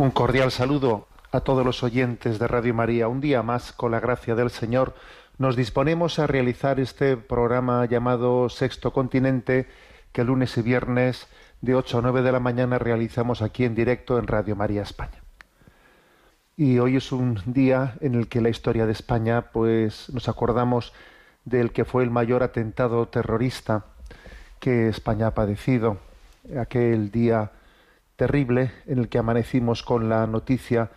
Un cordial saludo a todos los oyentes de Radio María. Un día más, con la gracia del Señor, nos disponemos a realizar este programa llamado Sexto Continente, que lunes y viernes de 8 a 9 de la mañana realizamos aquí en directo en Radio María España. Y hoy es un día en el que la historia de España, pues nos acordamos del que fue el mayor atentado terrorista que España ha padecido, aquel día terrible en el que amanecimos con la noticia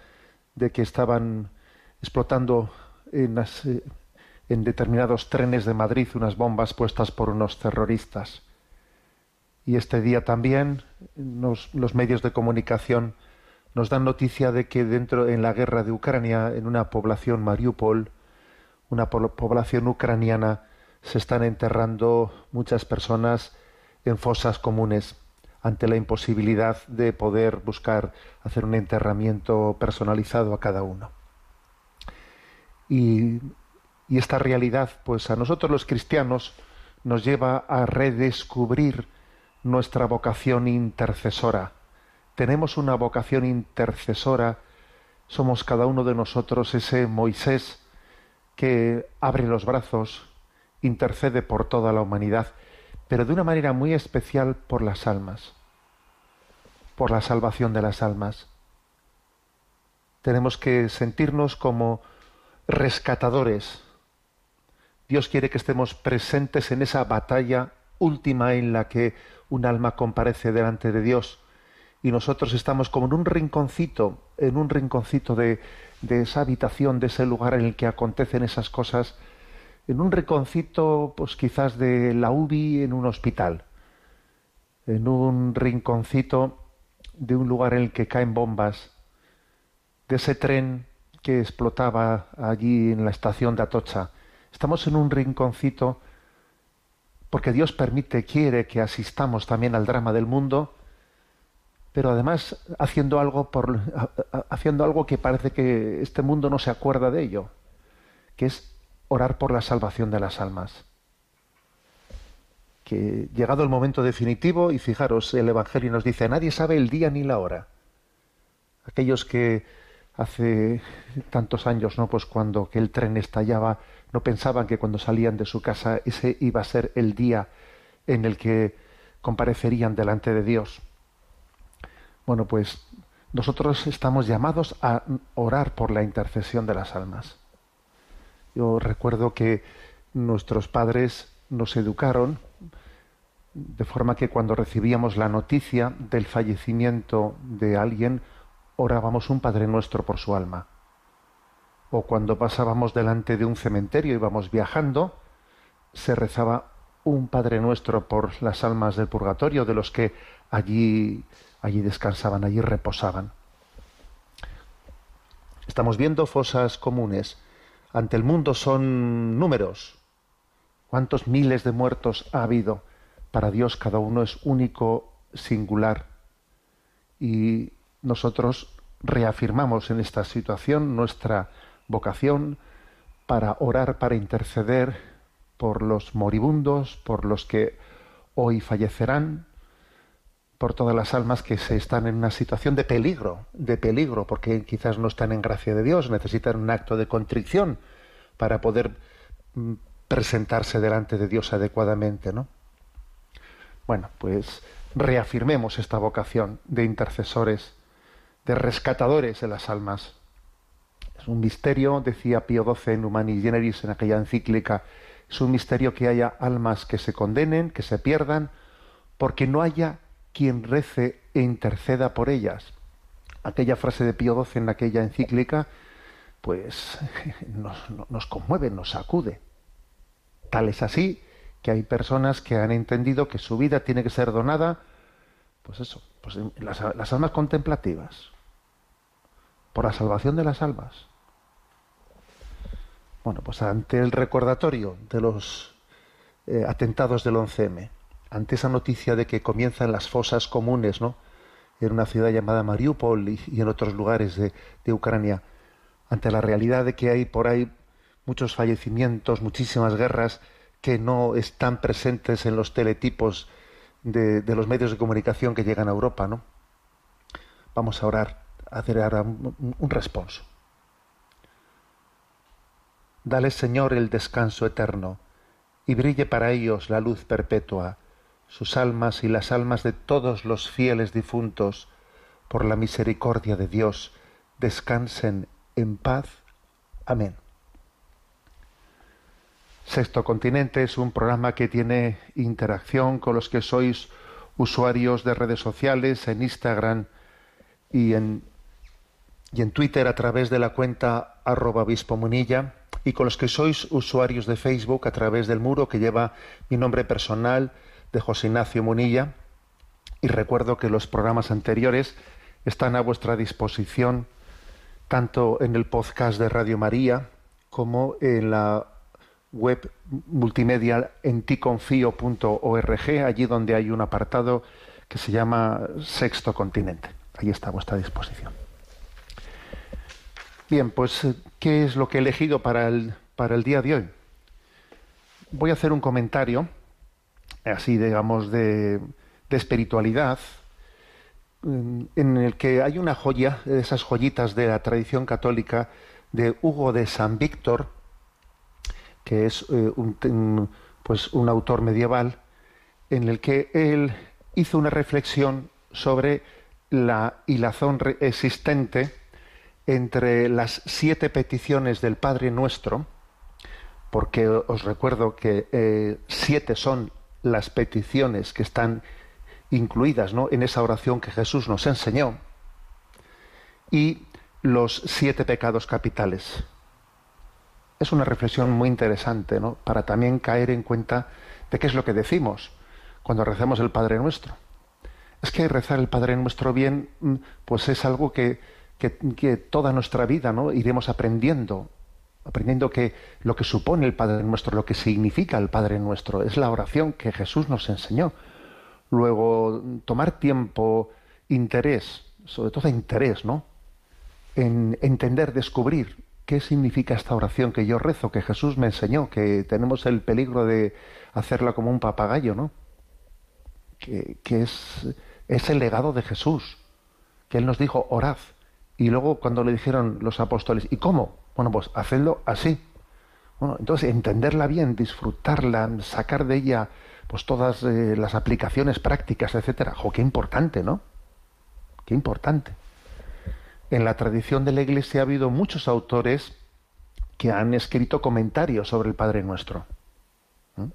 de que estaban explotando en, las, eh, en determinados trenes de Madrid unas bombas puestas por unos terroristas. Y este día también los medios de comunicación nos dan noticia de que dentro en la guerra de Ucrania, en una población Mariupol, una po- población ucraniana, se están enterrando muchas personas en fosas comunes ante la imposibilidad de poder buscar hacer un enterramiento personalizado a cada uno. Y, esta realidad, pues a nosotros los cristianos nos lleva a redescubrir nuestra vocación intercesora. Tenemos una vocación intercesora, somos cada uno de nosotros ese Moisés que abre los brazos, intercede por toda la humanidad, pero de una manera muy especial por las almas, por la salvación de las almas. Tenemos que sentirnos como rescatadores. Dios quiere que estemos presentes en esa batalla última en la que un alma comparece delante de Dios y nosotros estamos como en un rinconcito, en un rinconcito de, de esa habitación, de ese lugar en el que acontecen esas cosas, en un rinconcito, pues quizás de la UBI en un hospital, en un rinconcito de un lugar en el que caen bombas, de ese tren que explotaba allí en la estación de Atocha. Estamos en un rinconcito porque Dios permite, quiere que asistamos también al drama del mundo, pero además haciendo algo por ha- ha- haciendo algo que parece que este mundo no se acuerda de ello, que es orar por la salvación de las almas. Que llegado el momento definitivo, y fijaros, el Evangelio nos dice, nadie sabe el día ni la hora. Aquellos que hace tantos años, ¿no? Pues cuando que el tren estallaba, no pensaban que cuando salían de su casa ese iba a ser el día en el que comparecerían delante de Dios. Bueno, pues nosotros estamos llamados a orar por la intercesión de las almas. Yo recuerdo que nuestros padres nos educaron de forma que cuando recibíamos la noticia del fallecimiento de alguien, orábamos un Padre Nuestro por su alma. O cuando pasábamos delante de un cementerio, íbamos viajando, se rezaba un Padre Nuestro por las almas del purgatorio, de los que allí, allí descansaban, allí reposaban. Estamos viendo fosas comunes. Ante el mundo son números. ¿Cuántos miles de muertos ha habido? Para Dios cada uno es único, singular. Y nosotros reafirmamos en esta situación nuestra vocación para orar, para interceder por los moribundos, por los que hoy fallecerán, por todas las almas que se están en una situación de peligro, de peligro, porque quizás no están en gracia de Dios, necesitan un acto de contrición para poder mm, presentarse delante de Dios adecuadamente, ¿no? Bueno, pues reafirmemos esta vocación de intercesores, de rescatadores de las almas. Es un misterio, decía Pío XII en Humani Generis en aquella encíclica, es un misterio que haya almas que se condenen, que se pierdan, porque no haya quien rece e interceda por ellas. Aquella frase de Pío XII en aquella encíclica pues nos, conmueve, nos sacude. Tal es así que hay personas que han entendido que su vida tiene que ser donada, pues eso, pues las, las almas contemplativas, por la salvación de las almas. Bueno, pues ante el recordatorio de los eh, atentados del 11M, ante esa noticia de que comienzan las fosas comunes, ¿no? En una ciudad llamada Mariupol y, en otros lugares de, Ucrania, ante la realidad de que hay por ahí muchos fallecimientos, muchísimas guerras que no están presentes en los teletipos de, de los medios de comunicación que llegan a Europa, ¿no? Vamos a orar, a hacer ahora un, un responso. Dale, Señor, el descanso eterno, y brille para ellos la luz perpetua, sus almas y las almas de todos los fieles difuntos, por la misericordia de Dios, descansen en paz. Amén. Sexto Continente es un programa que tiene interacción con los que sois usuarios de redes sociales en Instagram y en, y en Twitter a través de la cuenta arroba munilla y con los que sois usuarios de Facebook a través del muro que lleva mi nombre personal de José Ignacio Munilla. Y recuerdo que los programas anteriores están a vuestra disposición tanto en el podcast de Radio María como en la web multimedia en ticonfío.org, allí donde hay un apartado que se llama Sexto Continente. Ahí está a vuestra disposición. Bien, pues, ¿qué es lo que he elegido para el, para el día de hoy? Voy a hacer un comentario, así digamos, de, espiritualidad, en el que hay una joya, de esas joyitas de la tradición católica, de Hugo de San Víctor, que es eh, un, pues un autor medieval, en el que él hizo una reflexión sobre la hilazón existente entre las siete peticiones del Padre Nuestro, porque os recuerdo que eh, siete son las peticiones que están incluidas ¿no? en esa oración que Jesús nos enseñó, y los siete pecados capitales. Es una reflexión muy interesante, ¿no? Para también caer en cuenta de qué es lo que decimos cuando recemos el Padre Nuestro. Es que rezar el Padre Nuestro bien, mm, pues es algo que, que, que toda nuestra vida, ¿no? Iremos aprendiendo, aprendiendo que lo que supone el Padre Nuestro, lo que significa el Padre Nuestro, es la oración que Jesús nos enseñó. Luego, tomar tiempo, interés, sobre todo interés, ¿no? En entender, descubrir qué significa esta oración que yo rezo, que Jesús me enseñó, que tenemos el peligro de hacerla como un papagayo, ¿no? Que, es, es el legado de Jesús, que Él nos dijo, orad. Y luego cuando le dijeron los apóstoles, ¿y cómo? Bueno, pues hacedlo así. Bueno, entonces entenderla bien, disfrutarla, sacar de ella pues todas eh, las aplicaciones prácticas, etcétera. Jo, qué importante, ¿no? Qué importante en la tradición de la Iglesia ha habido muchos autores que han escrito comentarios sobre el Padre Nuestro. ¿Mm?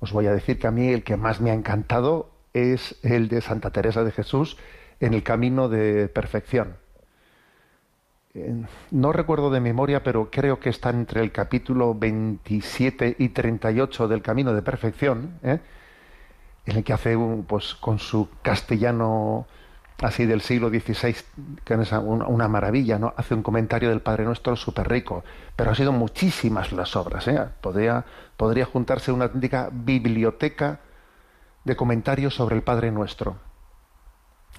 Os voy a decir que a mí el que más me ha encantado es el de Santa Teresa de Jesús en el camino de perfección. No recuerdo de memoria, pero creo que está entre el capítulo 27 y 38 del Camino de Perfección, ¿eh? en el que hace un, pues, con su castellano así del siglo XVI, que es una maravilla, ¿no? Hace un comentario del Padre Nuestro súper rico, pero han sido muchísimas las obras, ¿eh? Podría, podría juntarse una auténtica biblioteca de comentarios sobre el Padre Nuestro.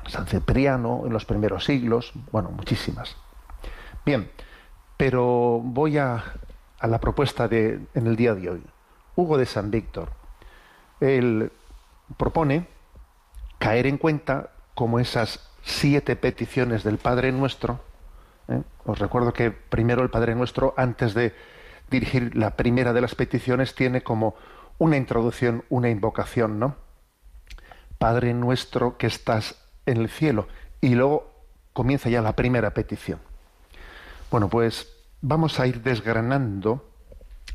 San Cipriano en los primeros siglos, bueno, muchísimas. Bien, pero voy a, a la propuesta de en el día de hoy. Hugo de San Víctor. Él propone caer en cuenta como esas siete peticiones del Padre Nuestro, ¿eh? os recuerdo que primero el Padre Nuestro, antes de dirigir la primera de las peticiones, tiene como una introducción, una invocación, ¿no? Padre nuestro que estás en el cielo. Y luego comienza ya la primera petición. Bueno, pues vamos a ir desgranando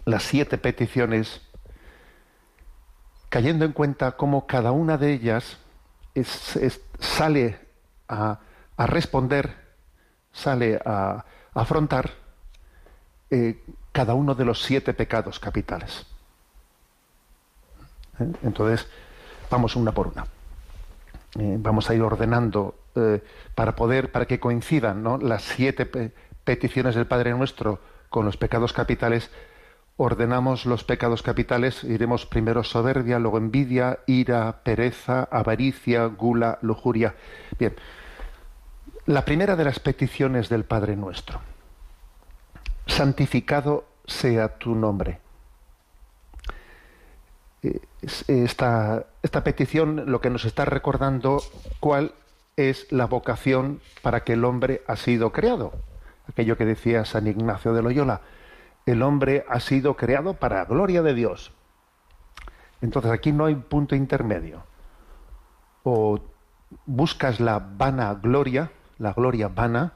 las siete peticiones, cayendo en cuenta cómo cada una de ellas sale a, responder, sale a, afrontar eh, cada uno de los siete pecados capitales. ¿Eh? Entonces, vamos una por una. Eh, vamos a ir ordenando para poder, para que coincidan ¿no? las siete peticiones del Padre Nuestro con los pecados capitales, ordenamos los pecados capitales, iremos primero soberbia, luego envidia, ira, pereza, avaricia, gula, lujuria. Bien, la primera de las peticiones del Padre Nuestro, santificado sea tu nombre. Eh, esta, esta petición lo que nos está recordando cuál es la vocación para que el hombre ha sido creado. Aquello que decía San Ignacio de Loyola, el hombre ha sido creado para la gloria de Dios. Entonces aquí no hay punto intermedio. O buscas la vana gloria, la gloria vana,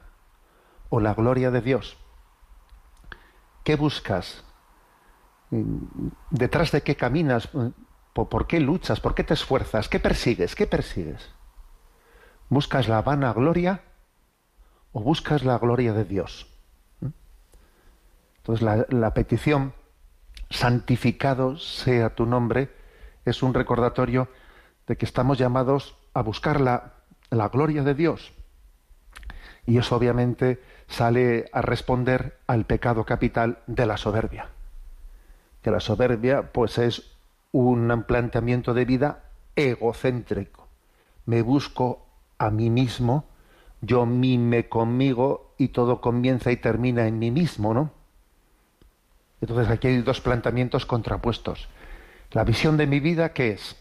o la gloria de Dios. ¿Qué buscas? ¿Detrás de qué caminas? ¿Por qué luchas? ¿Por qué te esfuerzas? ¿Qué persigues? ¿Qué persigues? ¿Buscas la vana gloria o buscas la gloria de Dios? Entonces la, petición, santificado sea tu nombre, es un recordatorio de que estamos llamados a buscar la, la gloria de Dios. Y eso obviamente sale a responder al pecado capital de la soberbia. Que la soberbia pues es un planteamiento de vida egocéntrico. Me busco a mí mismo, yo mime conmigo y todo comienza y termina en mí mismo, ¿no? Entonces aquí hay dos planteamientos contrapuestos. La visión de mi vida, ¿qué es?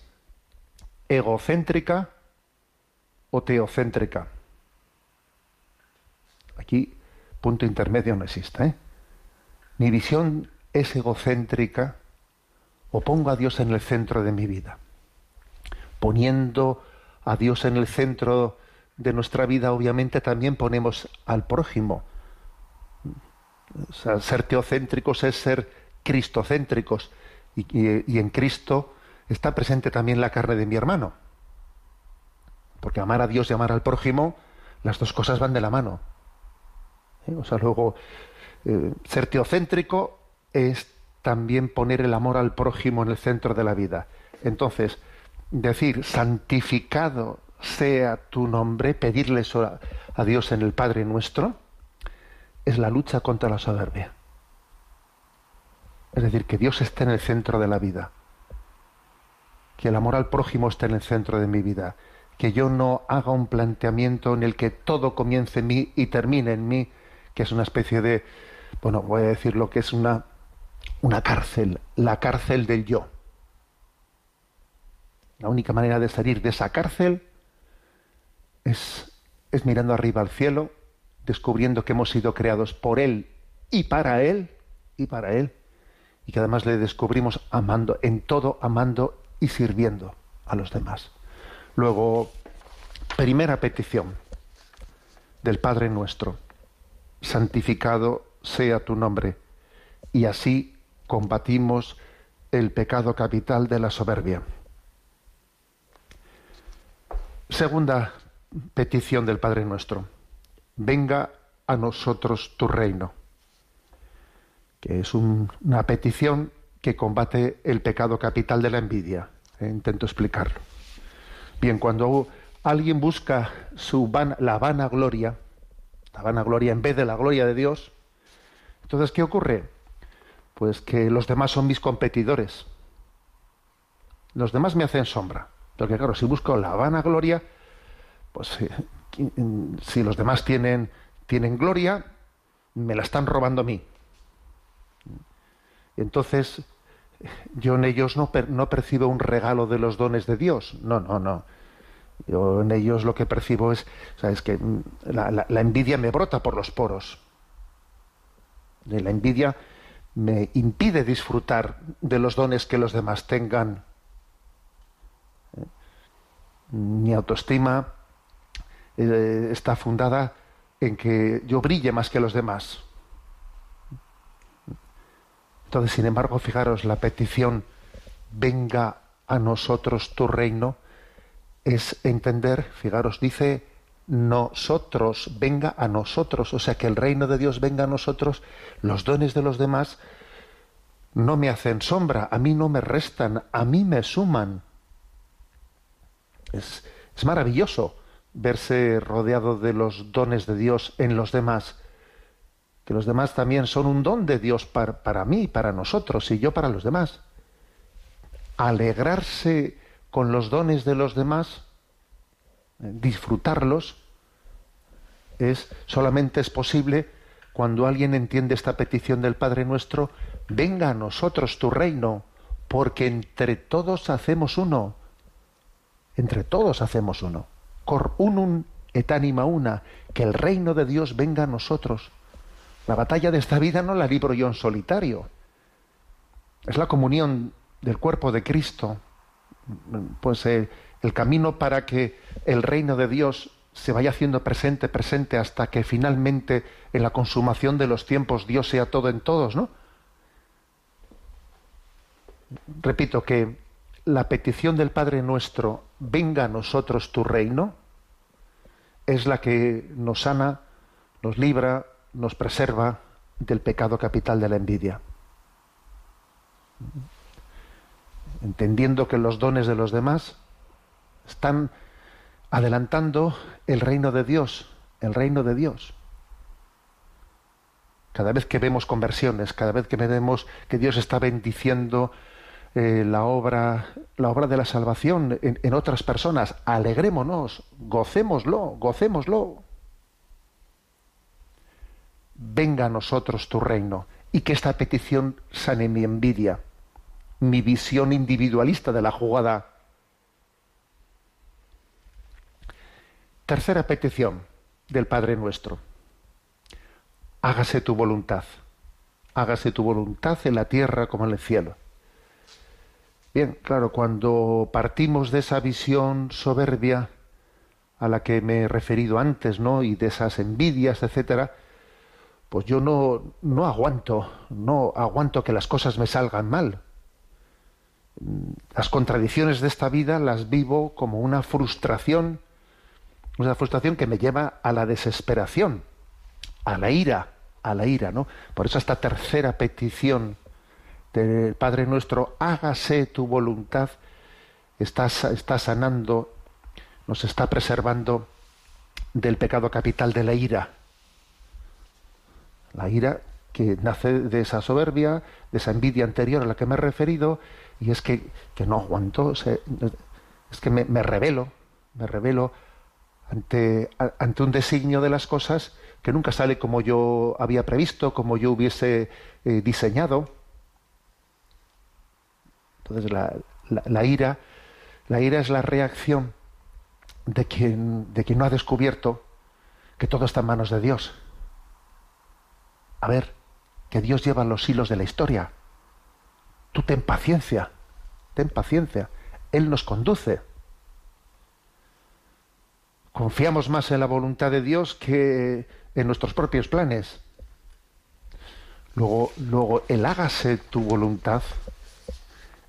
¿Egocéntrica o teocéntrica? Aquí punto intermedio no existe. ¿eh? Mi visión es egocéntrica o pongo a Dios en el centro de mi vida. Poniendo a Dios en el centro de nuestra vida, obviamente también ponemos al prójimo. ser teocéntricos es ser cristocéntricos. y, en Cristo está presente también la carne de mi hermano. Porque amar a Dios y amar al prójimo, las dos cosas van de la mano. ¿eh? O sea, luego, eh, ser teocéntrico es también poner el amor al prójimo en el centro de la vida. Entonces, decir, santificado sea tu nombre, pedirle eso a, Dios en el Padre nuestro, es la lucha contra la soberbia. Es decir, que Dios esté en el centro de la vida, que el amor al prójimo esté en el centro de mi vida, que yo no haga un planteamiento en el que todo comience en mí y termine en mí, que es una especie de, bueno, voy a decir lo que es una, una cárcel, la cárcel del yo. La única manera de salir de esa cárcel es, es mirando arriba al cielo, descubriendo que hemos sido creados por Él y para Él, y para Él, y que además le descubrimos amando, en todo amando y sirviendo a los demás. Luego, primera petición del Padre nuestro santificado sea tu nombre. Y así combatimos el pecado capital de la soberbia. Segunda petición del Padre nuestro. Venga a nosotros tu reino. Que es una petición que combate el pecado capital de la envidia. Eh, intento explicarlo. Bien, cuando alguien busca su la vana gloria, la vanagloria en vez de la gloria de Dios. Entonces, ¿qué ocurre? Pues que los demás son mis competidores. Los demás me hacen sombra. Porque claro, si busco la vanagloria, pues eh, si los demás tienen, tienen gloria, me la están robando a mí. Entonces, yo en ellos no, no percibo un regalo de los dones de Dios. No, no, no yo en ellos lo que percibo es, que mm, la, envidia me brota por los poros. La envidia me impide disfrutar de los dones que los demás tengan. ¿Eh? Mi autoestima eh, está fundada en que yo brille más que los demás. Entonces, sin embargo, fijaros, la petición, venga a nosotros tu reino, es entender, fijaros, dice nosotros, venga a nosotros, o sea, que el reino de Dios venga a nosotros, los dones de los demás no me hacen sombra, a mí no me restan, a mí me suman. Es, es maravilloso verse rodeado de los dones de Dios en los demás, que los demás también son un don de Dios para, para mí, para nosotros y yo para los demás. Alegrarse con los dones de los demás, eh, disfrutarlos, es solamente es posible cuando alguien entiende esta petición del Padre nuestro, venga a nosotros tu reino, porque entre todos hacemos uno. Entre todos hacemos uno. Cor unum et anima una, que el reino de Dios venga a nosotros. La batalla de esta vida no la libro yo en solitario. Es la comunión del cuerpo de Cristo. Pues eh, el camino para que el reino de Dios se vaya haciendo presente, presente, hasta que finalmente en la consumación de los tiempos Dios sea todo en todos, ¿no? Repito que la petición del Padre nuestro, venga a nosotros tu reino, es la que nos sana, nos libra, nos preserva del pecado capital de la envidia. Entendiendo que los dones de los demás están adelantando el reino de Dios, el reino de Dios. Cada vez que vemos conversiones, cada vez que vemos que Dios está bendiciendo eh, la obra, la obra de la salvación en, en otras personas, alegrémonos, gocémoslo, gocémoslo. Venga a nosotros tu reino y que esta petición sane mi envidia, mi visión individualista de la jugada Tercera petición del Padre nuestro. Hágase tu voluntad. Hágase tu voluntad en la tierra como en el cielo. Bien, claro, cuando partimos de esa visión soberbia a la que me he referido antes, ¿no? Y de esas envidias, etcétera, pues yo no, no aguanto, no aguanto que las cosas me salgan mal. Las contradicciones de esta vida las vivo como una frustración una frustración que me lleva a la desesperación, a la ira, a la ira, ¿no? Por eso esta tercera petición del Padre nuestro, hágase tu voluntad, está, está sanando, nos está preservando del pecado capital de la ira. La ira que nace de esa soberbia, de esa envidia anterior a la que me he referido, y es que, que no aguanto, es que me, revelo, me revelo ante, ante, un designio de las cosas que nunca sale como yo había previsto, como yo hubiese eh, diseñado. Entonces la, ira, la ira es la reacción de quien, de quien no ha descubierto que todo está en manos de Dios. A ver, que Dios lleva los hilos de la historia. Tú ten paciencia, ten paciencia. Él nos conduce confiamos más en la voluntad de Dios que en nuestros propios planes. Luego, luego el hágase tu voluntad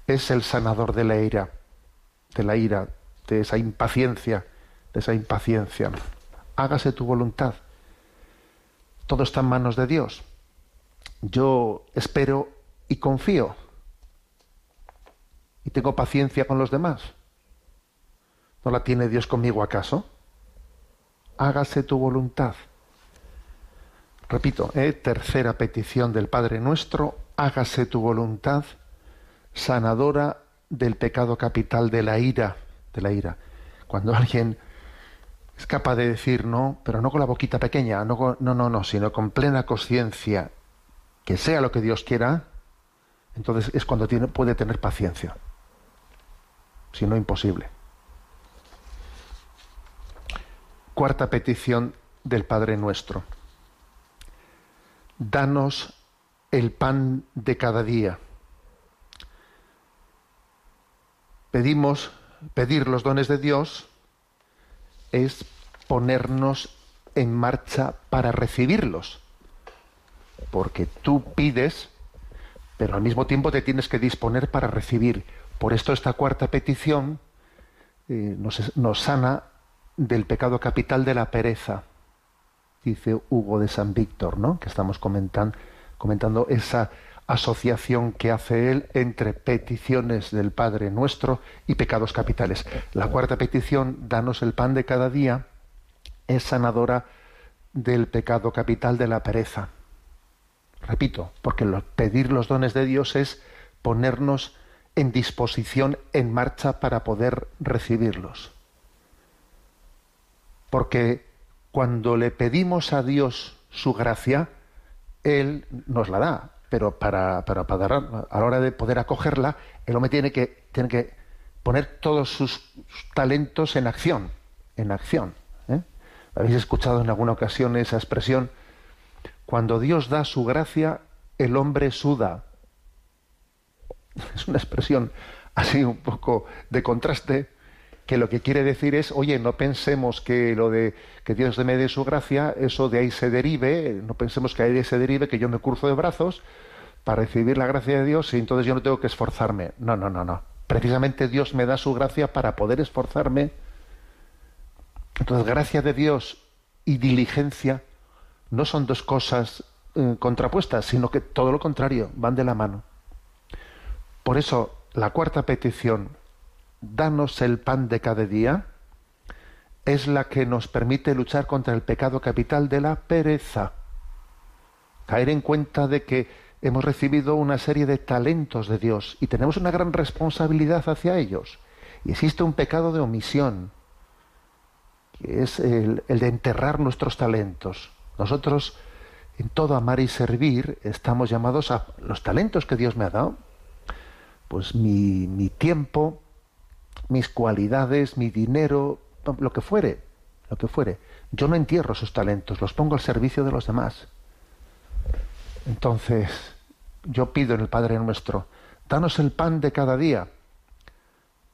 es el sanador de la ira, de la ira, de esa impaciencia, de esa impaciencia. Hágase tu voluntad. Todo está en manos de Dios. Yo espero y confío. Y tengo paciencia con los demás. ¿No la tiene Dios conmigo acaso? hágase tu voluntad. Repito, ¿eh? tercera petición del Padre nuestro, hágase tu voluntad, sanadora del pecado capital de la ira, de la ira. Cuando alguien es capaz de decir no, pero no con la boquita pequeña, no, no, no, no, sino con plena conciencia, que sea lo que Dios quiera, entonces es cuando tiene, puede tener paciencia. Si no, imposible. Cuarta petición del Padre nuestro. Danos el pan de cada día. Pedimos, pedir los dones de Dios es ponernos en marcha para recibirlos. Porque tú pides, pero al mismo tiempo te tienes que disponer para recibir. Por esto esta cuarta petición eh, nos, nos sana del pecado capital de la pereza, dice Hugo de San Víctor, ¿no? Que estamos comentando, comentando esa asociación que hace él entre peticiones del Padre nuestro y pecados capitales. La cuarta petición, danos el pan de cada día, es sanadora del pecado capital de la pereza. Repito, porque pedir los dones de Dios es ponernos en disposición, en marcha para poder recibirlos. Porque cuando le pedimos a Dios su gracia, Él nos la da, pero para, para, a la hora de poder acogerla, el hombre tiene que, tiene que poner todos sus talentos en acción, en acción. ¿eh? Habéis escuchado en alguna ocasión esa expresión, cuando Dios da su gracia, el hombre suda. Es una expresión así un poco de contraste, que lo que quiere decir es, oye, no pensemos que lo de que Dios me dé su gracia, eso de ahí se derive, no pensemos que ahí se derive, que yo me curso de brazos para recibir la gracia de Dios y entonces yo no tengo que esforzarme. No, no, no, no. Precisamente Dios me da su gracia para poder esforzarme. Entonces, gracia de Dios y diligencia no son dos cosas eh, contrapuestas, sino que todo lo contrario, van de la mano. Por eso, la cuarta petición, danos el pan de cada día, es la que nos permite luchar contra el pecado capital de la pereza. Caer en cuenta de que hemos recibido una serie de talentos de Dios y tenemos una gran responsabilidad hacia ellos. Y existe un pecado de omisión, que es el, el de enterrar nuestros talentos. Nosotros, en todo amar y servir, estamos llamados a los talentos que Dios me ha dado. Pues mi, mi tiempo, mis cualidades, mi dinero, lo que fuere, lo que fuere. Yo no entierro esos talentos, los pongo al servicio de los demás. Entonces, yo pido en el Padre nuestro, danos el pan de cada día.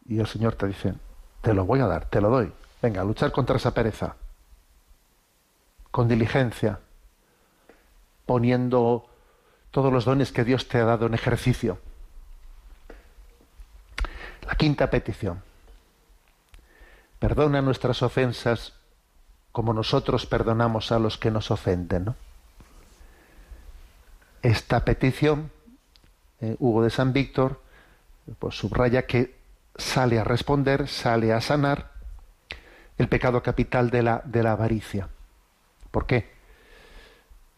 Y el Señor te dice, te lo voy a dar, te lo doy. Venga, a luchar contra esa pereza. Con diligencia, poniendo todos los dones que Dios te ha dado en ejercicio. La quinta petición. Perdona nuestras ofensas como nosotros perdonamos a los que nos ofenden. ¿no? Esta petición, eh, Hugo de San Víctor, pues subraya que sale a responder, sale a sanar el pecado capital de la, de la avaricia. ¿Por qué?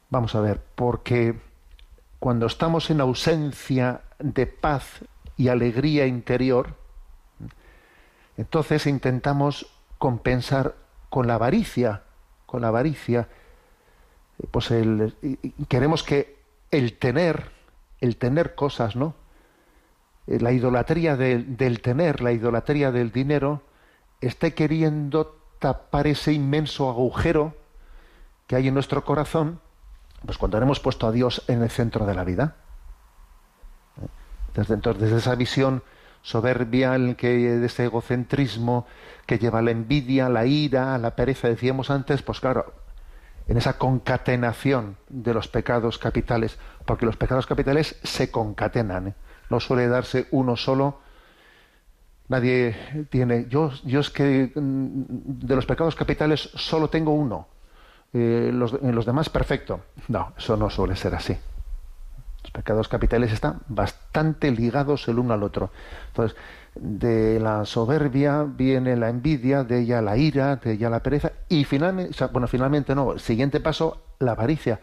Vamos a ver, porque cuando estamos en ausencia de paz y alegría interior, entonces intentamos compensar con la avaricia, con la avaricia, pues el, queremos que el tener, el tener cosas, ¿no? La idolatría del, tener, la idolatría del dinero, esté queriendo tapar ese inmenso agujero que hay en nuestro corazón, pues cuando hemos puesto a Dios en el centro de la vida. Desde, entonces, desde esa visión soberbia, el que, de ese egocentrismo que lleva a la envidia, la ira, la pereza, decíamos antes, pues claro, en esa concatenación de los pecados capitales, porque los pecados capitales se concatenan, ¿eh? no suele darse uno solo. Nadie tiene, yo, yo es que mm, de los pecados capitales solo tengo uno, eh, los, en los demás perfecto. No, eso no suele ser así. Los pecados capitales están bastante ligados el uno al otro. Entonces, de la soberbia viene la envidia, de ella la ira, de ella la pereza y finalmente, bueno, finalmente no, el siguiente paso, la avaricia.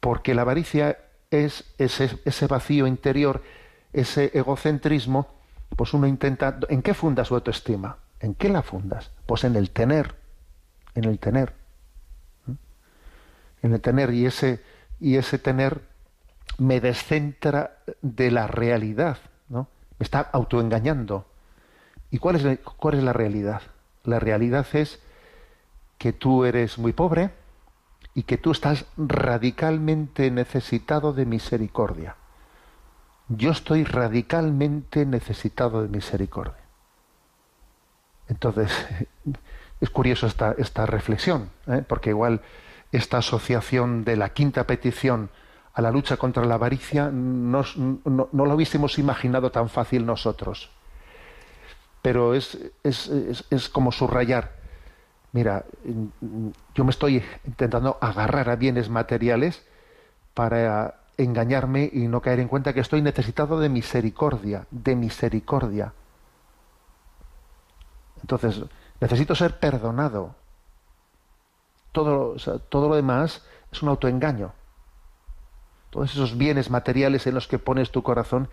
Porque la avaricia es ese, vacío interior, ese egocentrismo, pues uno intenta, ¿en qué funda su autoestima? ¿En qué la fundas? Pues en el tener, en el tener. En el tener y ese, y ese tener me descentra de la realidad, ¿no? Me está autoengañando. ¿Y cuál es, la, cuál es la realidad? La realidad es que tú eres muy pobre y que tú estás radicalmente necesitado de misericordia. Yo estoy radicalmente necesitado de misericordia. Entonces, es curioso esta, esta reflexión, ¿eh? porque igual esta asociación de la quinta petición a la lucha contra la avaricia no, no, lo hubiésemos imaginado tan fácil nosotros. Pero es, es, es, es como subrayar mira, yo me estoy intentando agarrar a bienes materiales para engañarme y no caer en cuenta que estoy necesitado de misericordia, de misericordia. Entonces, necesito ser perdonado. Todo, todo lo demás es un autoengaño. Todos esos bienes materiales en los que pones tu corazón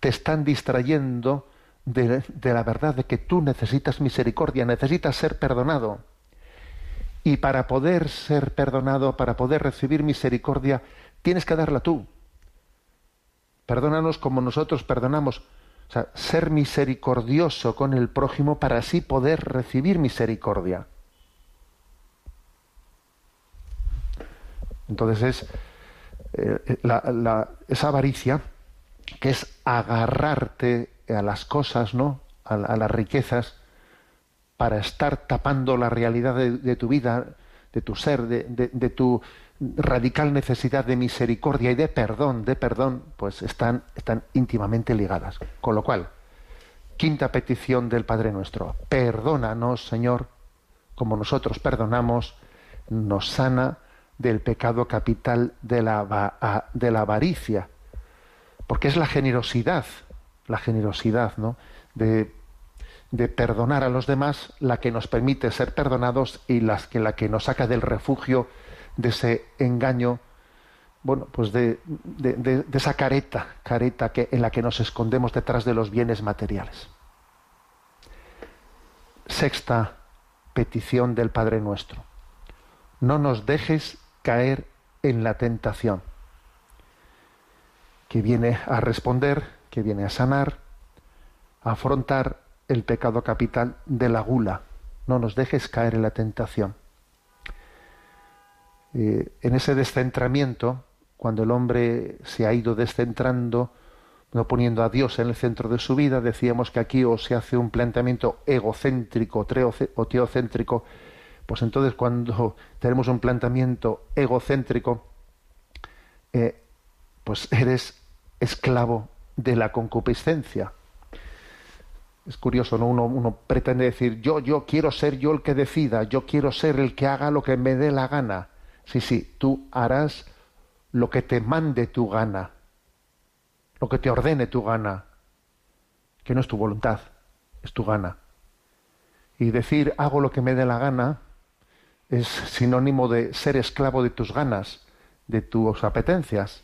te están distrayendo de, de la verdad de que tú necesitas misericordia, necesitas ser perdonado. Y para poder ser perdonado, para poder recibir misericordia, tienes que darla tú. Perdónanos como nosotros perdonamos. O sea, ser misericordioso con el prójimo para así poder recibir misericordia. Entonces es eh, esa avaricia que es agarrarte a las cosas, ¿no? A, las riquezas para estar tapando la realidad de, tu vida, de tu ser, de tu radical necesidad de misericordia y de perdón, de perdón, pues están, están íntimamente ligadas. Con lo cual, quinta petición del Padre nuestro, perdónanos, Señor, como nosotros perdonamos, nos sana del pecado capital de la, de la avaricia, porque es la generosidad, la generosidad, ¿no? De, de perdonar a los demás la que nos permite ser perdonados y las que, la que nos saca del refugio de ese engaño, bueno, pues de, de, esa careta, careta que, en la que nos escondemos detrás de los bienes materiales. Sexta petición del Padre Nuestro. No nos dejes caer en la tentación, que viene a responder, que viene a sanar, a afrontar el pecado capital de la gula. No nos dejes caer en la tentación. Eh, en ese descentramiento, cuando el hombre se ha ido descentrando, no poniendo a Dios en el centro de su vida, decíamos que aquí o se hace un planteamiento egocéntrico o teocéntrico, pues entonces cuando tenemos un planteamiento egocéntrico, eh, pues eres esclavo de la concupiscencia. Es curioso, ¿no? Uno, uno, pretende decir, yo, yo quiero ser yo el que decida, yo quiero ser el que haga lo que me dé la gana. Sí, sí, tú harás lo que te mande tu gana, lo que te ordene tu gana, que no es tu voluntad, es tu gana. Y decir hago lo que me dé la gana es sinónimo de ser esclavo de tus ganas, de tus apetencias.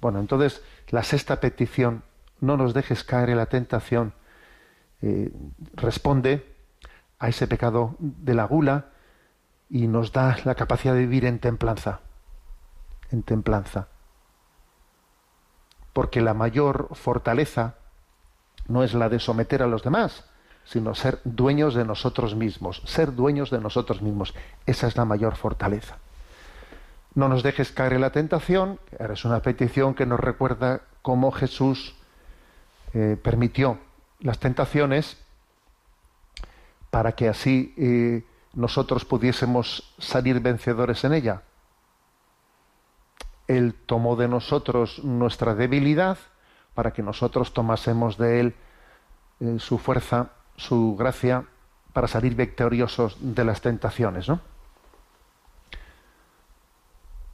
Bueno, entonces la sexta petición, no nos dejes caer en la tentación, eh, responde a ese pecado de la gula y nos da la capacidad de vivir en templanza, en templanza. Porque la mayor fortaleza no es la de someter a los demás, sino ser dueños de nosotros mismos, ser dueños de nosotros mismos. Esa es la mayor fortaleza. No nos dejes caer en la tentación, es una petición que nos recuerda cómo Jesús eh, permitió las tentaciones para que así eh, nosotros pudiésemos salir vencedores en ella. Él tomó de nosotros nuestra debilidad para que nosotros tomásemos de Él eh, su fuerza, su gracia, para salir victoriosos de las tentaciones. ¿no?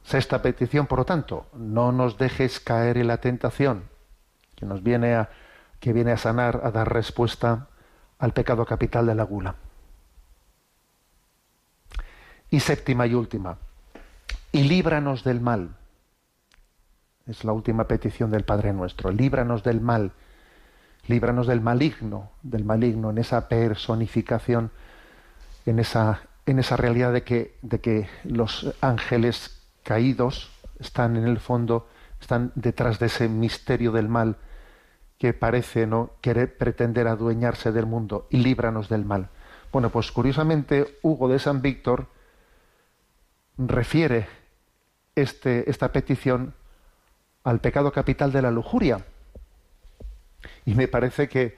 Sexta petición, por lo tanto, no nos dejes caer en la tentación, que nos viene a, que viene a sanar, a dar respuesta al pecado capital de la gula. Y séptima y última, y líbranos del mal. Es la última petición del Padre nuestro, líbranos del mal, líbranos del maligno, del maligno, en esa personificación, en esa, en esa realidad de que, de que los ángeles caídos están en el fondo, están detrás de ese misterio del mal que parece no querer pretender adueñarse del mundo y líbranos del mal. Bueno, pues curiosamente Hugo de San Víctor refiere este, esta petición al pecado capital de la lujuria. Y me parece que,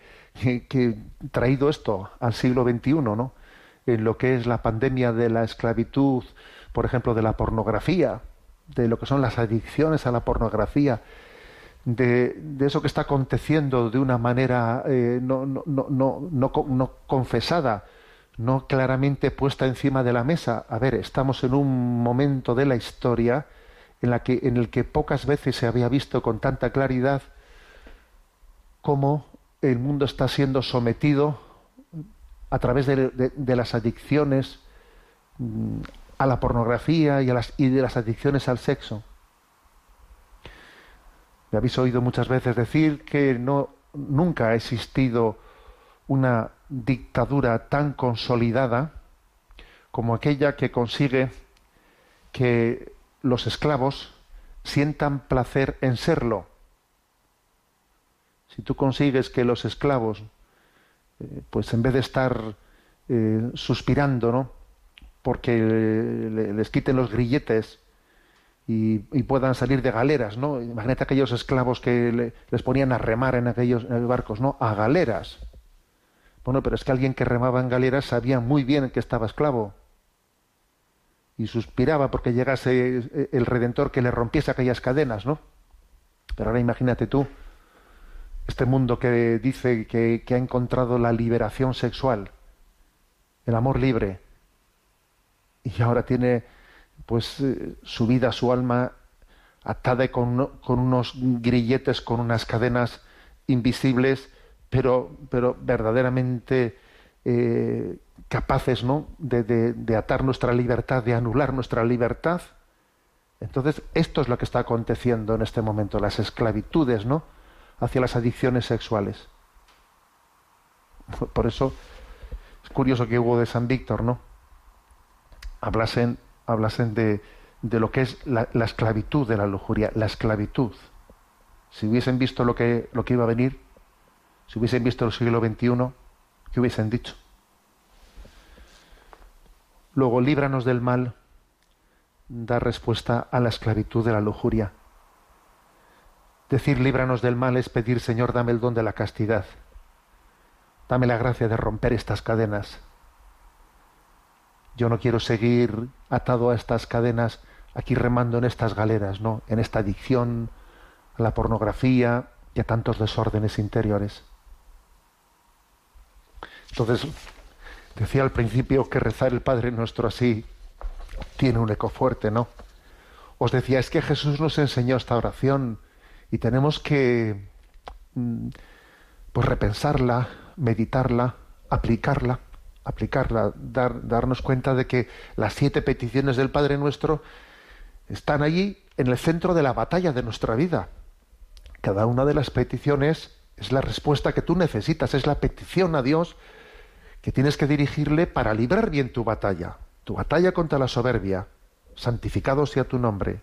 traído esto al siglo XXI, ¿no? en lo que es la pandemia de la esclavitud, por ejemplo, de la pornografía, de lo que son las adicciones a la pornografía, de, eso que está aconteciendo de una manera eh, no, confesada, no claramente puesta encima de la mesa. A ver, estamos en un momento de la historia en, la que, en el que pocas veces se había visto con tanta claridad cómo el mundo está siendo sometido a través de, las adicciones mm, a la pornografía y, y de las adicciones al sexo. Me habéis oído muchas veces decir que no, nunca ha existido una dictadura tan consolidada como aquella que consigue que los esclavos sientan placer en serlo. Si tú consigues que los esclavos, eh, pues en vez de estar eh, suspirando, ¿no? porque les quiten los grilletes y, puedan salir de galeras, ¿no? Imagínate aquellos esclavos que les ponían a remar en aquellos barcos, ¿no? A galeras. Bueno, pero es que alguien que remaba en galeras sabía muy bien que estaba esclavo y suspiraba porque llegase el Redentor que le rompiese aquellas cadenas, ¿no? Pero ahora imagínate tú, este mundo que dice que, ha encontrado la liberación sexual, el amor libre, y ahora tiene pues eh, su vida, su alma atada con, unos grilletes, con unas cadenas invisibles, pero, pero verdaderamente eh, capaces ¿no? De, atar nuestra libertad, de anular nuestra libertad. Entonces, esto es lo que está aconteciendo en este momento, las esclavitudes ¿no? Hacia las adicciones sexuales. Por eso es curioso que Hugo de San Víctor ¿no? hablasen, hablasen de, de lo que es la, la, esclavitud de la lujuria, la esclavitud. Si hubiesen visto lo que, lo que iba a venir, si hubiesen visto el siglo XXI, ¿qué hubiesen dicho? Luego, líbranos del mal, da respuesta a la esclavitud de la lujuria. Decir líbranos del mal es pedir, Señor, dame el don de la castidad. Dame la gracia de romper estas cadenas. Yo no quiero seguir atado a estas cadenas, aquí remando en estas galeras, ¿no? En esta adicción a la pornografía y a tantos desórdenes interiores. Entonces, Decía al principio que rezar el Padre Nuestro así tiene un eco fuerte, ¿no? Os decía, es que Jesús nos enseñó esta oración y tenemos que mm, pues repensarla, meditarla, aplicarla, aplicarla, dar, darnos cuenta de que las siete peticiones del Padre Nuestro están allí en el centro de la batalla de nuestra vida. Cada una de las peticiones es la respuesta que tú necesitas, es la petición a Dios que tienes que dirigirle para librar bien tu batalla, tu batalla contra la soberbia, santificado sea tu nombre,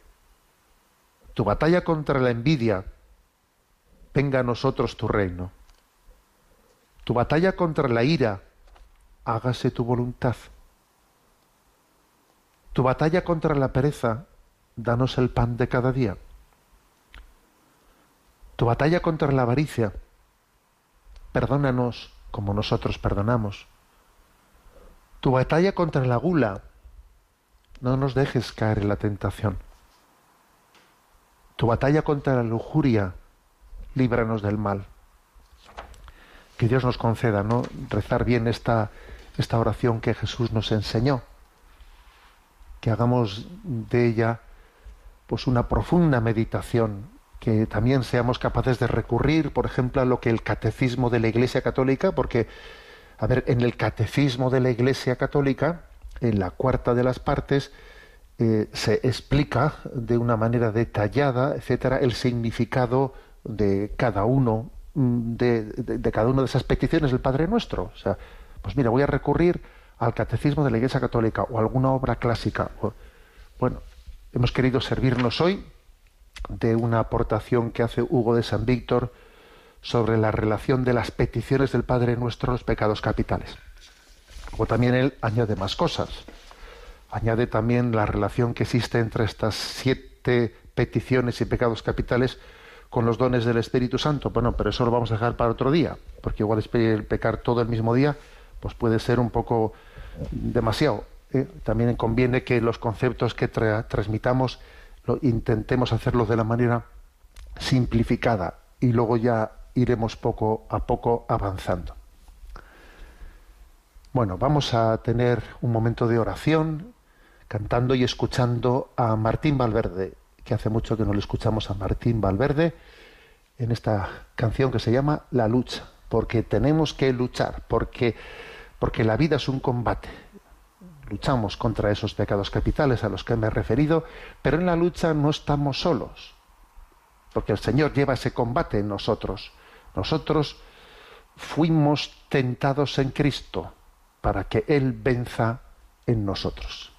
tu batalla contra la envidia, venga a nosotros tu reino, tu batalla contra la ira, hágase tu voluntad, tu batalla contra la pereza, danos el pan de cada día, tu batalla contra la avaricia, perdónanos como nosotros perdonamos. Tu batalla contra la gula, no nos dejes caer en la tentación. Tu batalla contra la lujuria, líbranos del mal. Que Dios nos conceda, ¿no? Rezar bien esta, esta oración que Jesús nos enseñó. Que hagamos de ella pues una profunda meditación que también seamos capaces de recurrir, por ejemplo, a lo que el catecismo de la Iglesia Católica, porque, a ver, en el catecismo de la Iglesia Católica, en la cuarta de las partes, eh, se explica de una manera detallada, etcétera, el significado de cada uno mm, de, cada una de esas peticiones del Padre Nuestro. O sea, pues mira, voy a recurrir al catecismo de la Iglesia Católica o alguna obra clásica. bueno, hemos querido servirnos hoy de una aportación que hace Hugo de San Víctor sobre la relación de las peticiones del Padre Nuestro a los pecados capitales. Luego también él añade más cosas añade también la relación que existe entre estas siete peticiones y pecados capitales con los dones del Espíritu Santo. Bueno, pero eso lo vamos a dejar para otro día, porque igual el pecar todo el mismo día, pues puede ser un poco demasiado. ¿eh? También conviene que los conceptos que transmitamos lo intentemos hacerlos de la manera simplificada y luego ya iremos poco a poco avanzando. Bueno, vamos a tener un momento de oración cantando y escuchando a Martín Valverde, que hace mucho que no le escuchamos a Martín Valverde, en esta canción que se llama La lucha, porque tenemos que luchar, porque, porque la vida es un combate. Luchamos contra esos pecados capitales a los que me he referido, pero en la lucha no estamos solos, porque el Señor lleva ese combate en nosotros. Nosotros fuimos tentados en Cristo para que Él venza en nosotros.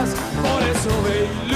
Por eso baby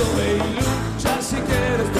solo y lucha si quieres.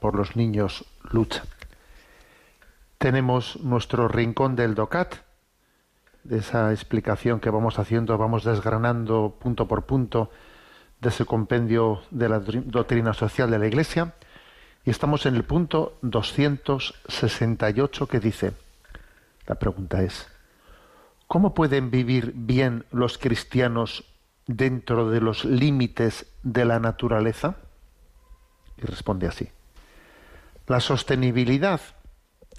por los niños, lucha. Tenemos nuestro rincón del DOCAT, de esa explicación que vamos haciendo, vamos desgranando punto por punto de ese compendio de la doctrina social de la Iglesia. Y estamos en el punto 268 que dice, la pregunta es, ¿cómo pueden vivir bien los cristianos dentro de los límites de la naturaleza? Y responde así. La sostenibilidad,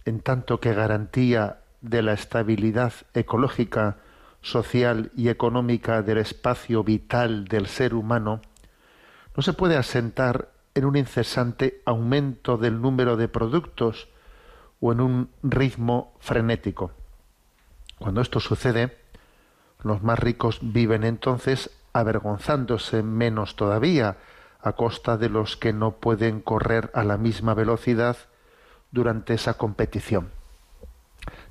en tanto que garantía de la estabilidad ecológica, social y económica del espacio vital del ser humano, no se puede asentar en un incesante aumento del número de productos o en un ritmo frenético. Cuando esto sucede, los más ricos viven entonces avergonzándose menos todavía a costa de los que no pueden correr a la misma velocidad durante esa competición.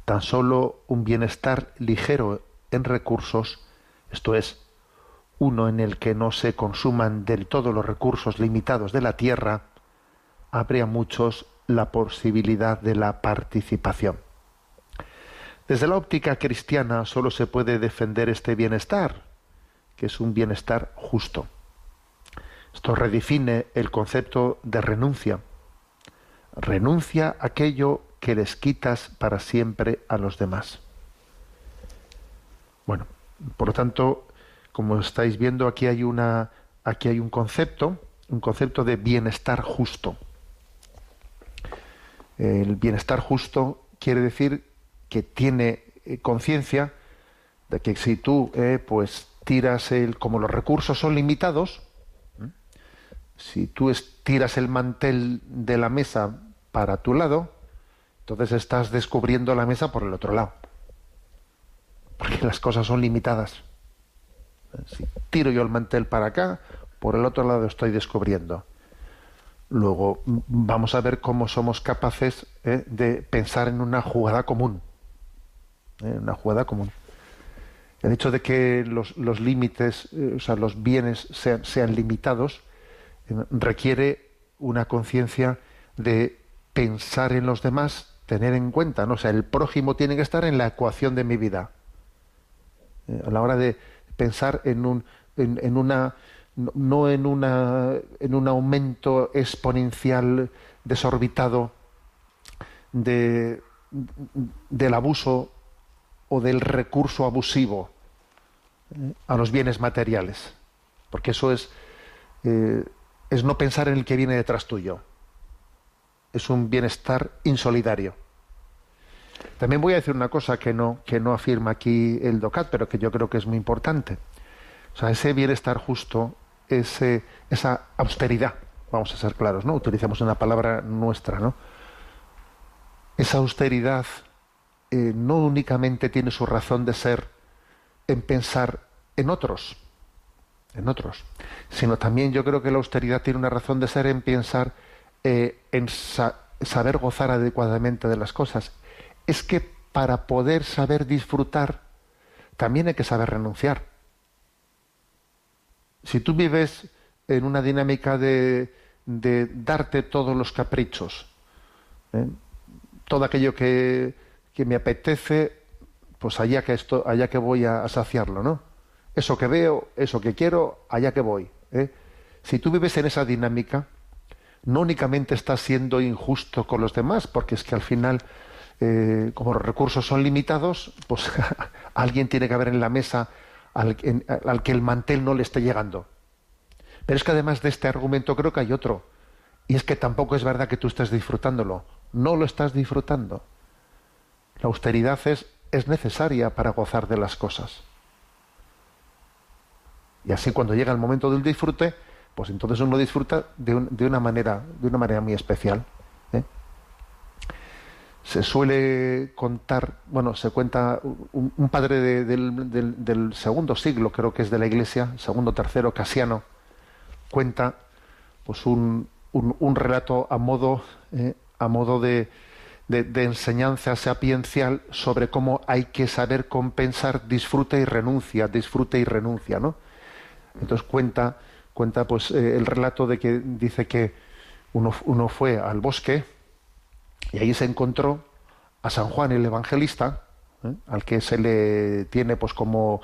Tan solo un bienestar ligero en recursos, esto es, uno en el que no se consuman del todo los recursos limitados de la tierra, abre a muchos la posibilidad de la participación. Desde la óptica cristiana solo se puede defender este bienestar, que es un bienestar justo. Esto redefine el concepto de renuncia. Renuncia aquello que les quitas para siempre a los demás. Bueno, por lo tanto, como estáis viendo, aquí hay una aquí hay un concepto, un concepto de bienestar justo. El bienestar justo quiere decir que tiene eh, conciencia de que si tú eh, pues tiras el como los recursos son limitados si tú tiras el mantel de la mesa para tu lado entonces estás descubriendo la mesa por el otro lado. Porque las cosas son limitadas. Si tiro yo el mantel para acá por el otro lado estoy descubriendo. Luego vamos a ver cómo somos capaces eh, de pensar en una jugada común en una jugada común. El hecho de que los, límites, eh, o sea, los bienes sean, sean limitados, eh, requiere una conciencia de pensar en los demás, tener en cuenta, ¿no? O sea, el prójimo tiene que estar en la ecuación de mi vida. Eh, a la hora de pensar en un, en, una, no en una, en un aumento exponencial desorbitado de, del abuso o del recurso abusivo eh, a los bienes materiales. Porque eso es, eh, es no pensar en el que viene detrás tuyo. Es un bienestar insolidario. También voy a decir una cosa que no, que no afirma aquí el DOCAT, pero que yo creo que es muy importante. O sea, ese bienestar justo, ese, esa austeridad, vamos a ser claros, ¿no? Utilizamos una palabra nuestra, ¿no? Esa austeridad eh, no únicamente tiene su razón de ser en pensar en otros, en otros, sino también yo creo que la austeridad tiene una razón de ser en pensar eh, en saber gozar adecuadamente de las cosas. Es que para poder saber disfrutar, también hay que saber renunciar. Si tú vives en una dinámica de, de darte todos los caprichos, ¿eh? todo aquello que, que me apetece, pues allá que esto, allá que voy a, saciarlo, ¿no? Eso que veo, eso que quiero, allá que voy. ¿eh? Si tú vives en esa dinámica, no únicamente estás siendo injusto con los demás, porque es que al final, eh, como los recursos son limitados, pues alguien tiene que haber en la mesa al, al que el mantel no le esté llegando. Pero es que además de este argumento creo que hay otro. Y es que tampoco es verdad que tú estés disfrutándolo. No lo estás disfrutando. La austeridad es, es necesaria para gozar de las cosas. Y así cuando llega el momento del disfrute, pues entonces uno disfruta de, de una manera, de una manera muy especial. ¿eh? Se suele contar, bueno, se cuenta un, un padre de, del, del, segundo siglo, creo que es de la Iglesia, segundo tercero, Casiano, cuenta pues un, un, un relato a modo, eh, a modo de, de, de, enseñanza sapiencial sobre cómo hay que saber compensar disfrute y renuncia, disfrute y renuncia, ¿no? Entonces cuenta, cuenta pues eh, el relato de que dice que uno, fue al bosque y ahí se encontró a San Juan el Evangelista, ¿eh? al que se le tiene pues como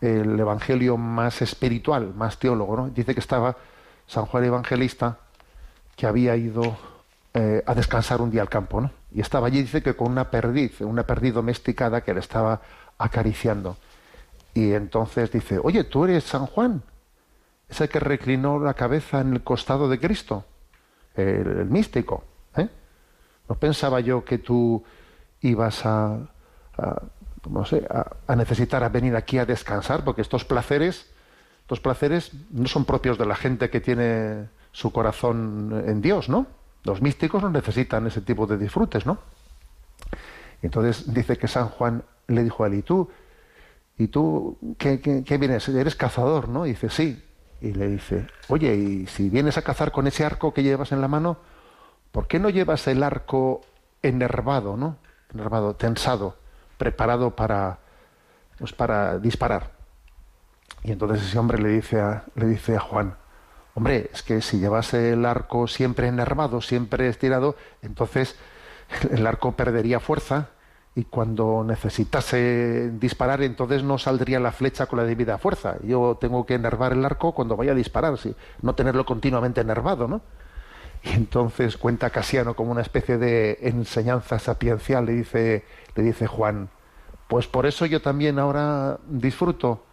el evangelio más espiritual, más teólogo, ¿no? Dice que estaba San Juan el Evangelista que había ido eh, a descansar un día al campo, ¿no? Y estaba allí, dice que con una perdiz, una perdiz domesticada que le estaba acariciando. Y entonces dice, oye, tú eres San Juan, ese que reclinó la cabeza en el costado de Cristo. el, el místico. ¿eh? No pensaba yo que tú ibas a, no sé, a, necesitar a venir aquí a descansar, porque estos placeres, estos placeres no son propios de la gente que tiene su corazón en Dios, ¿no? Los místicos no necesitan ese tipo de disfrutes, ¿no? Entonces dice que San Juan le dijo a él, ¿y tú? ¿Y tú qué, vienes? Eres cazador, ¿no? Dice, sí. Y le dice, oye, y si vienes a cazar con ese arco que llevas en la mano, ¿por qué no llevas el arco enervado, ¿no? Enervado, tensado, preparado para, pues para disparar. Y entonces ese hombre le dice a, le dice a Juan, hombre, es que si llevas el arco siempre enervado, siempre estirado, entonces el arco perdería fuerza y cuando necesitase disparar, entonces no saldría la flecha con la debida fuerza. Yo tengo que enervar el arco cuando vaya a disparar, sí, no tenerlo continuamente enervado, ¿no? Y entonces cuenta Casiano como una especie de enseñanza sapiencial, le dice, le dice Juan, pues por eso yo también ahora disfruto,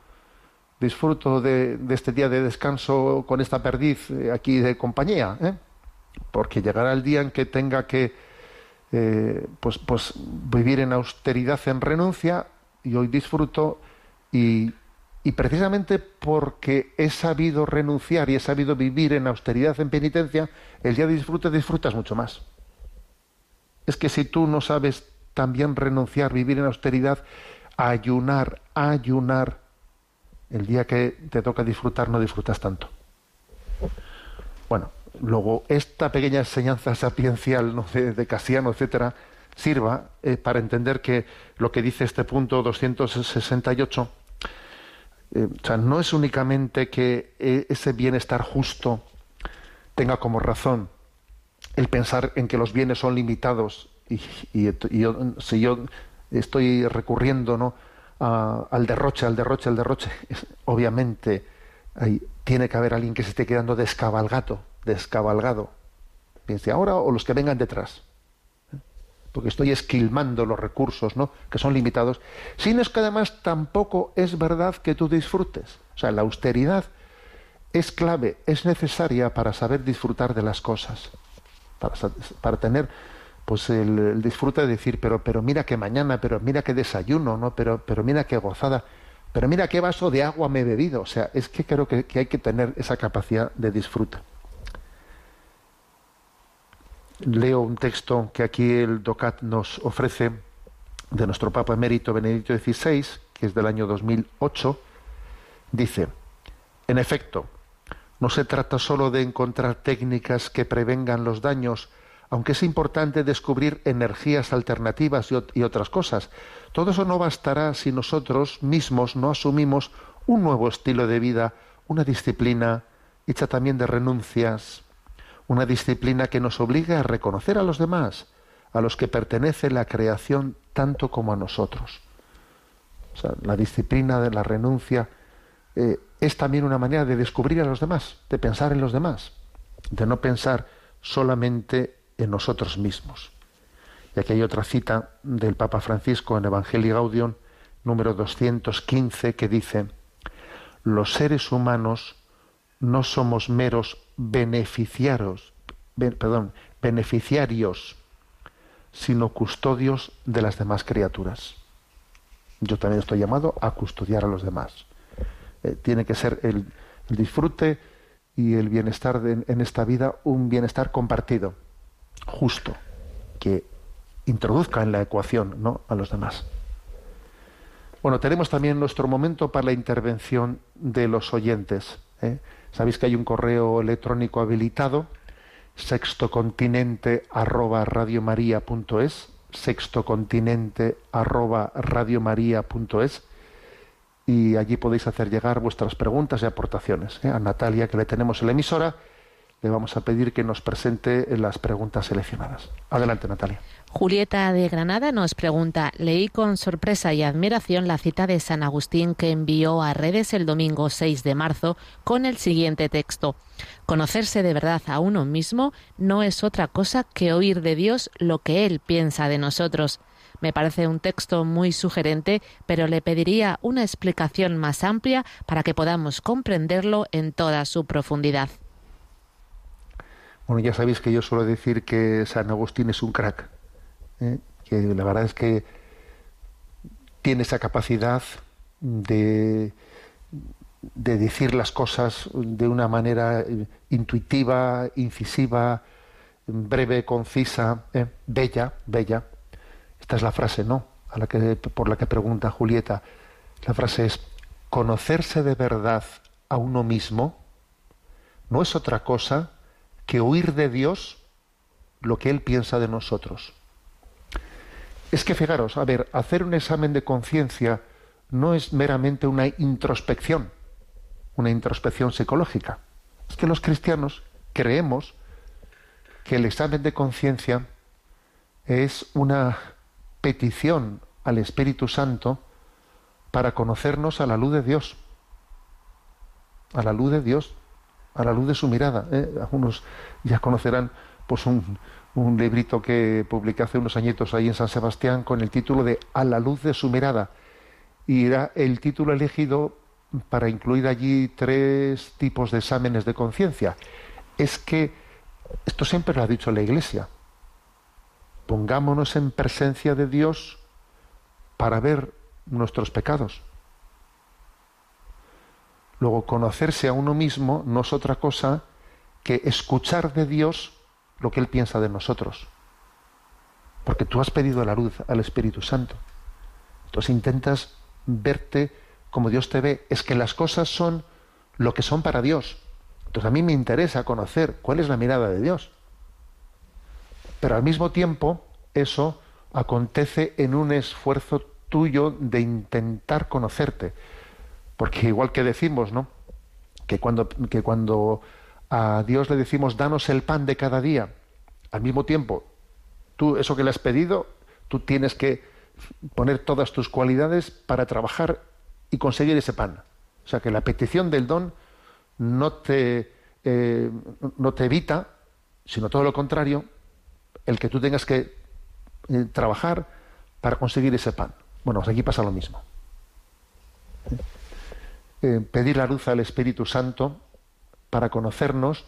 disfruto de, de este día de descanso con esta perdiz eh, aquí de compañía, ¿eh? porque llegará el día en que tenga que eh, pues, pues vivir en austeridad, en renuncia, y hoy disfruto, y, y precisamente porque he sabido renunciar y he sabido vivir en austeridad, en penitencia, el día de disfrute disfrutas mucho más. Es que si tú no sabes también renunciar, vivir en austeridad, ayunar, ayunar, el día que te toca disfrutar no disfrutas tanto. Bueno, luego esta pequeña enseñanza sapiencial de, de Casiano, etcétera, sirva eh, para entender que lo que dice este punto 268, eh, no es únicamente que eh, ese bienestar justo tenga como razón el pensar en que los bienes son limitados y, yo- si yo estoy recurriendo ¿no? al derroche, al derroche, al derroche, obviamente ahí tiene que haber alguien que se esté quedando descabalgado, descabalgado. Piense ahora o los que vengan detrás. Porque estoy esquilmando los recursos, ¿no? Que son limitados. Sin es que además tampoco es verdad que tú disfrutes. O sea, la austeridad es clave, es necesaria para saber disfrutar de las cosas, para, para tener pues el, el disfrute de decir, pero, pero mira que mañana, pero mira qué desayuno, ¿no? Pero, pero mira qué gozada, pero mira qué vaso de agua me he bebido. O sea, es que creo que, que hay que tener esa capacidad de disfrute. Leo un texto que aquí el DOCAT nos ofrece de nuestro Papa Emérito Benedicto XVI, que es del año 2008, dice, en efecto, no se trata solo de encontrar técnicas que prevengan los daños, aunque es importante descubrir energías alternativas y, y otras cosas. Todo eso no bastará si nosotros mismos no asumimos un nuevo estilo de vida, una disciplina hecha también de renuncias, una disciplina que nos obligue a reconocer a los demás, a los que pertenece la creación tanto como a nosotros. O sea, la disciplina de la renuncia eh, es también una manera de descubrir a los demás, de pensar en los demás, de no pensar solamente en nosotros mismos. Y aquí hay otra cita del Papa Francisco en Evangelii Gaudium, número 215, que dice, los seres humanos no somos meros beneficiarios, be- perdón, beneficiarios, sino custodios de las demás criaturas. Yo también estoy llamado a custodiar a los demás. Eh, tiene que ser el, disfrute y el bienestar en esta vida un bienestar compartido, justo, que introduzca en la ecuación ¿no? a los demás. Bueno, tenemos también nuestro momento para la intervención de los oyentes. ¿eh? Sabéis que hay un correo electrónico habilitado, sextocontinente arroba sextocontinente arroba y allí podéis hacer llegar vuestras preguntas y aportaciones. ¿eh? A Natalia, que le tenemos en la emisora, le vamos a pedir que nos presente las preguntas seleccionadas. Adelante, Natalia. Julieta de Granada nos pregunta, leí con sorpresa y admiración la cita de San Agustín que envió a redes el domingo 6 de marzo con el siguiente texto. Conocerse de verdad a uno mismo no es otra cosa que oír de Dios lo que Él piensa de nosotros. Me parece un texto muy sugerente, pero le pediría una explicación más amplia para que podamos comprenderlo en toda su profundidad. Bueno, ya sabéis que yo suelo decir que San Agustín es un crack, ¿eh? que la verdad es que tiene esa capacidad de, de decir las cosas de una manera eh, intuitiva, incisiva, breve, concisa, ¿eh? bella, bella. Esta es la frase, ¿no? A la que, por la que pregunta Julieta. La frase es, conocerse de verdad a uno mismo no es otra cosa que oír de Dios lo que Él piensa de nosotros. Es que fijaros, a ver, hacer un examen de conciencia no es meramente una introspección, una introspección psicológica. Es que los cristianos creemos que el examen de conciencia es una petición al Espíritu Santo para conocernos a la luz de Dios, a la luz de Dios, a la luz de su mirada. ¿eh? Algunos ya conocerán pues un, un librito que publiqué hace unos añitos ahí en San Sebastián con el título de A la luz de su mirada. Y era el título elegido para incluir allí tres tipos de exámenes de conciencia. Es que esto siempre lo ha dicho la Iglesia. Pongámonos en presencia de Dios para ver nuestros pecados. Luego, conocerse a uno mismo no es otra cosa que escuchar de Dios lo que Él piensa de nosotros. Porque tú has pedido la luz al Espíritu Santo. Entonces intentas verte como Dios te ve. Es que las cosas son lo que son para Dios. Entonces a mí me interesa conocer cuál es la mirada de Dios. Pero al mismo tiempo eso acontece en un esfuerzo tuyo de intentar conocerte. Porque igual que decimos, ¿no? Que cuando, que cuando a Dios le decimos, danos el pan de cada día, al mismo tiempo, tú eso que le has pedido, tú tienes que poner todas tus cualidades para trabajar y conseguir ese pan. O sea que la petición del don no te, eh, no te evita, sino todo lo contrario, el que tú tengas que eh, trabajar para conseguir ese pan. Bueno, pues aquí pasa lo mismo. Eh, pedir la luz al Espíritu Santo para conocernos,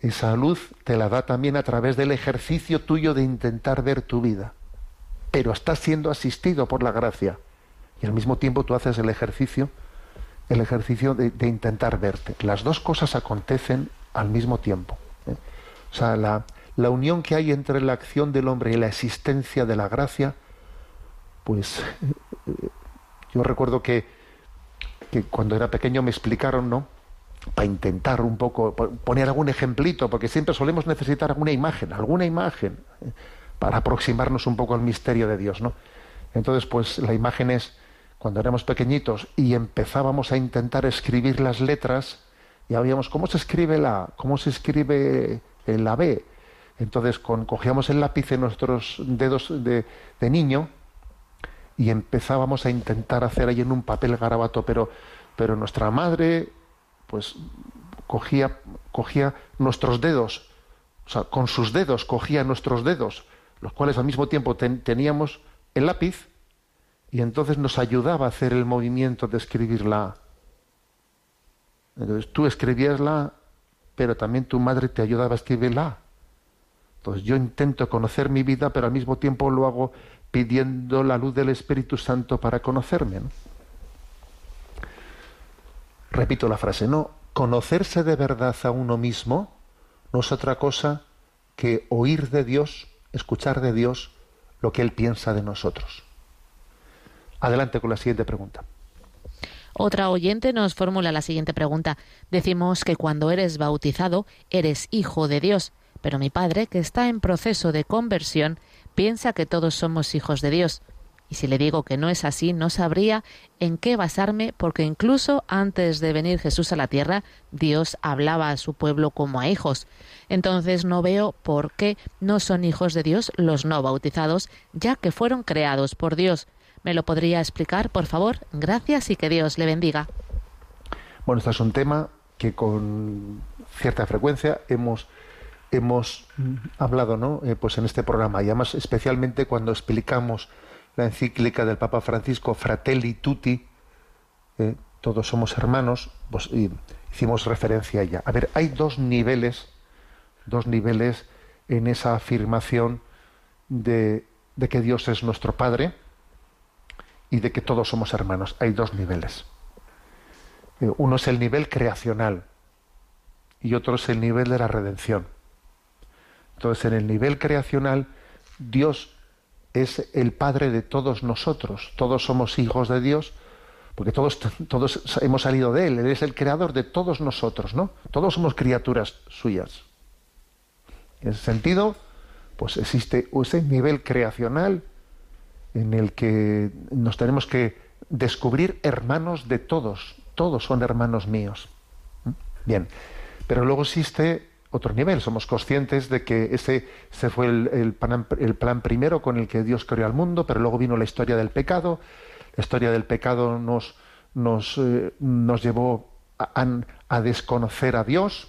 esa luz te la da también a través del ejercicio tuyo de intentar ver tu vida. Pero estás siendo asistido por la gracia. Y al mismo tiempo tú haces el ejercicio, el ejercicio de, intentar verte. Las dos cosas acontecen al mismo tiempo. ¿eh? O sea, la, la unión que hay entre la acción del hombre y la existencia de la gracia, pues yo recuerdo que, que cuando era pequeño me explicaron, ¿no? Para intentar un poco poner algún ejemplito, porque siempre solemos necesitar alguna imagen, alguna imagen, ¿eh? para aproximarnos un poco al misterio de Dios, ¿no? Entonces, pues la imagen es cuando éramos pequeñitos y empezábamos a intentar escribir las letras, y habíamos, ¿cómo se escribe la ¿Cómo se escribe la B? Entonces con, cogíamos el lápiz en nuestros dedos de, de, niño y empezábamos a intentar hacer ahí en un papel garabato, pero, pero nuestra madre pues cogía, cogía nuestros dedos, o sea, con sus dedos cogía nuestros dedos, los cuales al mismo tiempo ten, teníamos el lápiz y entonces nos ayudaba a hacer el movimiento de escribir la A. Entonces tú escribías la A, pero también tu madre te ayudaba a escribir la A. Entonces yo intento conocer mi vida, pero al mismo tiempo lo hago pidiendo la luz del Espíritu Santo para conocerme. ¿no? Repito la frase, no, conocerse de verdad a uno mismo no es otra cosa que oír de Dios, escuchar de Dios lo que Él piensa de nosotros. Adelante con la siguiente pregunta. Otra oyente nos formula la siguiente pregunta. Decimos que cuando eres bautizado eres hijo de Dios, pero mi padre, que está en proceso de conversión, piensa que todos somos hijos de Dios. Y si le digo que no es así, no sabría en qué basarme, porque incluso antes de venir Jesús a la tierra, Dios hablaba a su pueblo como a hijos. Entonces no veo por qué no son hijos de Dios los no bautizados, ya que fueron creados por Dios. ¿Me lo podría explicar, por favor? Gracias y que Dios le bendiga. Bueno, este es un tema que con cierta frecuencia hemos hemos hablado, ¿no? Eh, pues en este programa y además especialmente cuando explicamos la encíclica del Papa Francisco Fratelli Tutti, eh, todos somos hermanos, pues y hicimos referencia a ella. A ver, hay dos niveles dos niveles en esa afirmación de, de que Dios es nuestro Padre y de que todos somos hermanos. Hay dos niveles. Eh, Uno es el nivel creacional y otro es el nivel de la redención. Entonces, en el nivel creacional, Dios es el Padre de todos nosotros. Todos somos hijos de Dios, porque todos, todos hemos salido de Él. Él es el creador de todos nosotros, ¿no? Todos somos criaturas suyas. En ese sentido, pues existe ese nivel creacional en el que nos tenemos que descubrir hermanos de todos. Todos son hermanos míos. ¿Mm? Bien, pero luego existe otro nivel. Somos conscientes de que ese, ese fue el, plan, el plan primero con el que Dios creó al mundo, pero luego vino la historia del pecado. La historia del pecado nos, nos, eh, nos llevó a, a desconocer a Dios,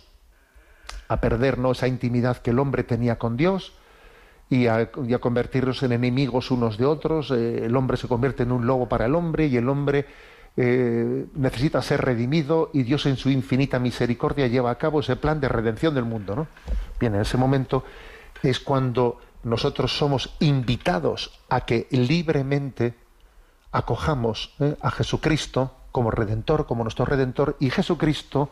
a perdernos esa intimidad que el hombre tenía con Dios y a, y convertirnos en enemigos unos de otros. Eh, el hombre se convierte en un lobo para el hombre y el hombre eh, necesita ser redimido y Dios en su infinita misericordia lleva a cabo ese plan de redención del mundo. ¿no? Bien, en ese momento es cuando nosotros somos invitados a que libremente acojamos eh, a Jesucristo como redentor, como nuestro redentor, y Jesucristo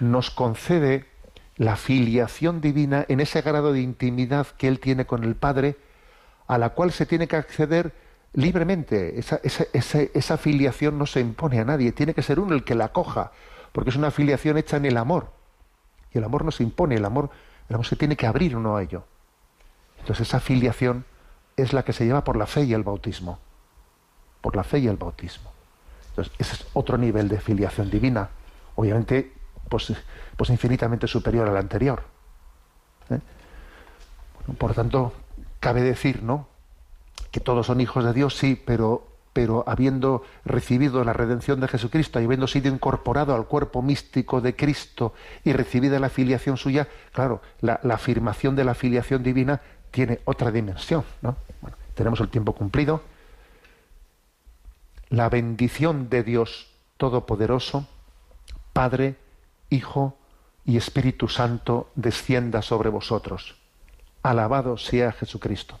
nos concede la filiación divina en ese grado de intimidad que Él tiene con el Padre, a la cual se tiene que acceder libremente. Esa, esa, esa, esa filiación no se impone a nadie, tiene que ser uno el que la acoja, porque es una filiación hecha en el amor. Y el amor no se impone, el amor, el amor se tiene que abrir uno a ello. Entonces esa filiación es la que se lleva por la fe y el bautismo. Por la fe y el bautismo. Entonces, ese es otro nivel de filiación divina. Obviamente, pues, pues infinitamente superior al anterior. ¿eh? Por tanto, cabe decir, ¿no? Que todos son hijos de Dios, sí, pero, pero habiendo recibido la redención de Jesucristo y habiendo sido incorporado al cuerpo místico de Cristo y recibida la filiación suya, claro, la, la afirmación de la filiación divina tiene otra dimensión, ¿no? Tenemos el tiempo cumplido. La bendición de Dios Todopoderoso, Padre, Hijo y Espíritu Santo, descienda sobre vosotros. Alabado sea Jesucristo.